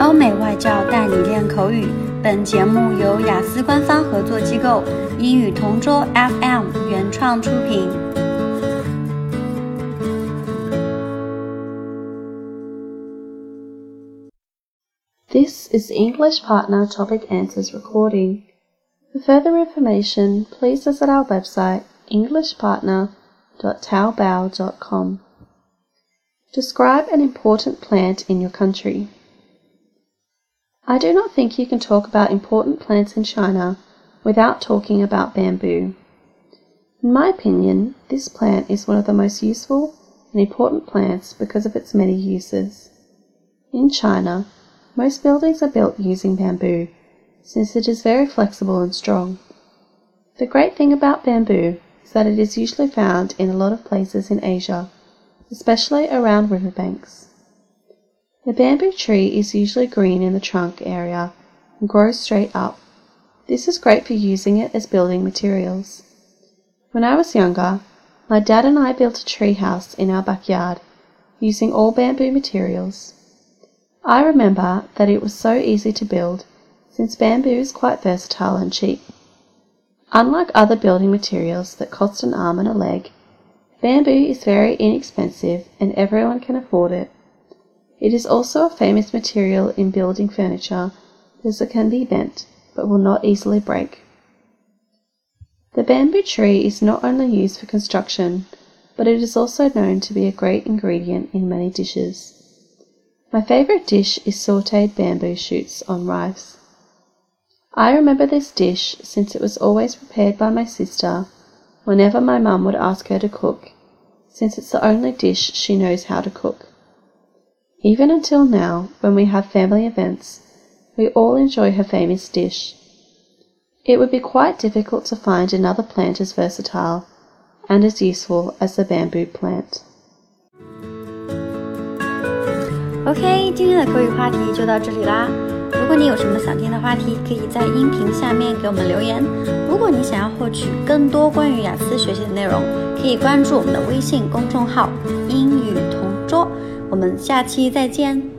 欧美外教带你练口语。本节目由雅思官方合作机构英语同桌 FM 原创出品。This is the English Partner Topic Answers recording. For further information, please visit our website englishpartner.taobao.com. Describe an important plant in your country. I do not think you can talk about important plants in China without talking about bamboo. In my opinion, this plant is one of the most useful and important plants because of its many uses. In China, most buildings are built using bamboo since it is very flexible and strong. The great thing about bamboo is that it is usually found in a lot of places in Asia especially around riverbanks. The bamboo tree is usually green in the trunk area and grows straight up. This is great for using it as building materials. When I was younger, my dad and I built a tree house in our backyard using all bamboo materials. I remember that it was so easy to build since bamboo is quite versatile and cheap. Unlike other building materials that cost an arm and a leg, Bamboo is very inexpensive and everyone can afford it. It is also a famous material in building furniture because it can be bent but will not easily break. The bamboo tree is not only used for construction, but it is also known to be a great ingredient in many dishes. My favorite dish is sauteed bamboo shoots on rice. I remember this dish since it was always prepared by my sister whenever my mum would ask her to cook, since it's the only dish she knows how to cook. Even until now, when we have family events, we all enjoy her famous dish. It would be quite difficult to find another plant as versatile and as useful as the bamboo plant. OK，今天的口语话题就到这里啦。如果你有什么想听的话题，可以在音频下面给我们留言。如果你想要获取更多关于雅思学习的内容，可以关注我们的微信公众号“英语同桌”。 ”。我们下期再见。